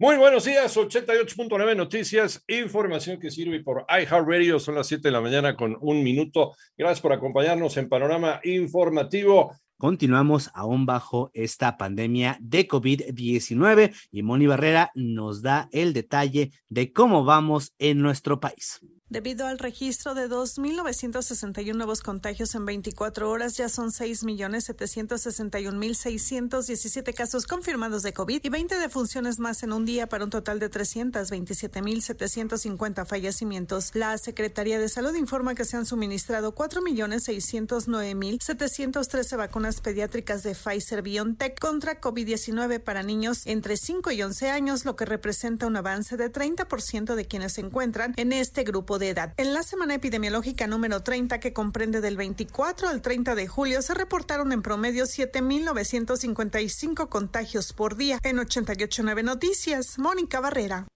Muy buenos días, 88.9 Noticias, información que sirve por iHeartRadio. Son las 7 de la mañana con un minuto. Gracias por acompañarnos en Panorama Informativo. Continuamos aún bajo esta pandemia de COVID-19 y Moni Barrera nos da el detalle de cómo vamos en nuestro país. Debido al registro de 2.961 nuevos contagios en 24 horas, ya son 6.761.617 casos confirmados de COVID y 20 defunciones más en un día para un total de 327.750 fallecimientos. La Secretaría de Salud informa que se han suministrado 4.609.713 vacunas pediátricas de Pfizer BioNTech contra COVID-19 para niños entre 5 y 11 años, lo que representa un avance de 30% de quienes se encuentran en este grupo de edad. En la semana epidemiológica número 30, que comprende del 24 al 30 de julio, se reportaron en promedio 7.955 contagios por día. En 889 Noticias, Mónica Barrera.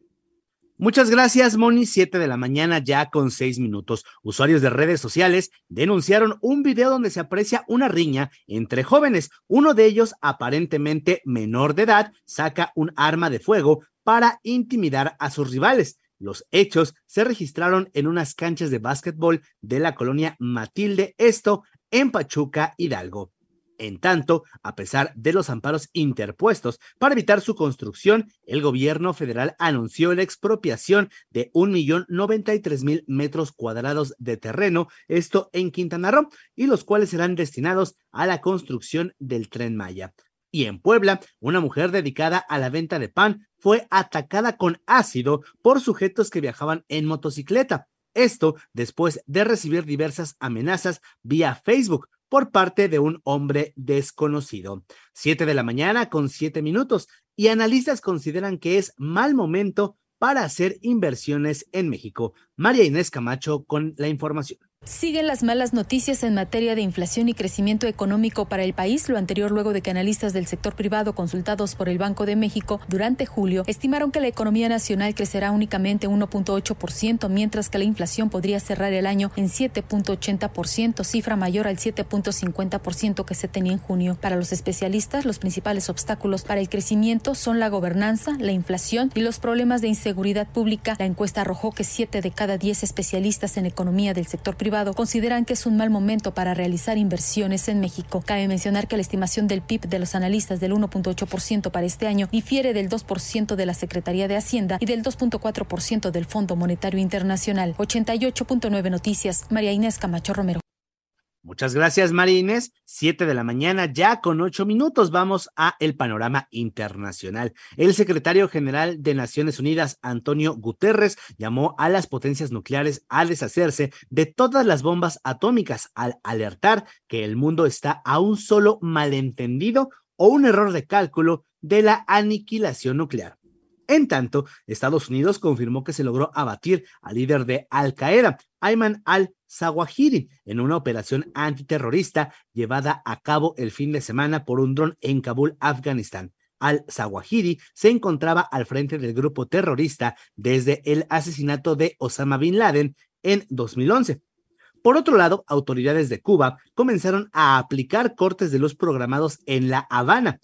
Muchas gracias, Moni. Siete de la mañana, ya con seis minutos. Usuarios de redes sociales denunciaron un video donde se aprecia una riña entre jóvenes. Uno de ellos, aparentemente menor de edad, saca un arma de fuego para intimidar a sus rivales. Los hechos se registraron en unas canchas de básquetbol de la colonia Matilde, esto en Pachuca, Hidalgo. En tanto, a pesar de los amparos interpuestos para evitar su construcción, el gobierno federal anunció la expropiación de un millón noventa y tres mil metros cuadrados de terreno, esto en Quintana Roo, y los cuales serán destinados a la construcción del tren Maya. Y en Puebla, una mujer dedicada a la venta de pan fue atacada con ácido por sujetos que viajaban en motocicleta. Esto después de recibir diversas amenazas vía Facebook por parte de un hombre desconocido. Siete de la mañana con siete minutos y analistas consideran que es mal momento para hacer inversiones en México. María Inés Camacho con la información. Siguen las malas noticias en materia de inflación y crecimiento económico para el país, lo anterior luego de que analistas del sector privado consultados por el Banco de México durante julio estimaron que la economía nacional crecerá únicamente 1.8%, mientras que la inflación podría cerrar el año en 7.80%, cifra mayor al 7.50% que se tenía en junio. Para los especialistas, los principales obstáculos para el crecimiento son la gobernanza, la inflación y los problemas de inseguridad pública. La encuesta arrojó que 7 de cada 10 especialistas en economía del sector privado consideran que es un mal momento para realizar inversiones en México. Cabe mencionar que la estimación del PIB de los analistas del 1.8% para este año difiere del 2% de la Secretaría de Hacienda y del 2.4% del Fondo Monetario Internacional. 88.9 Noticias. María Inés Camacho Romero. Muchas gracias, María Inés. Siete de la mañana, ya con ocho minutos, vamos a el panorama internacional. El secretario general de Naciones Unidas, Antonio Guterres, llamó a las potencias nucleares a deshacerse de todas las bombas atómicas al alertar que el mundo está a un solo malentendido o un error de cálculo de la aniquilación nuclear. En tanto, Estados Unidos confirmó que se logró abatir al líder de Al Qaeda, Ayman al-Zawahiri, en una operación antiterrorista llevada a cabo el fin de semana por un dron en Kabul, Afganistán. Al-Zawahiri se encontraba al frente del grupo terrorista desde el asesinato de Osama Bin Laden en 2011. Por otro lado, autoridades de Cuba comenzaron a aplicar cortes de luz programados en La Habana,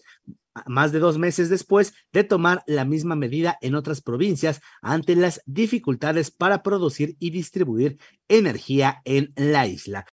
más de dos meses después de tomar la misma medida en otras provincias ante las dificultades para producir y distribuir energía en la isla.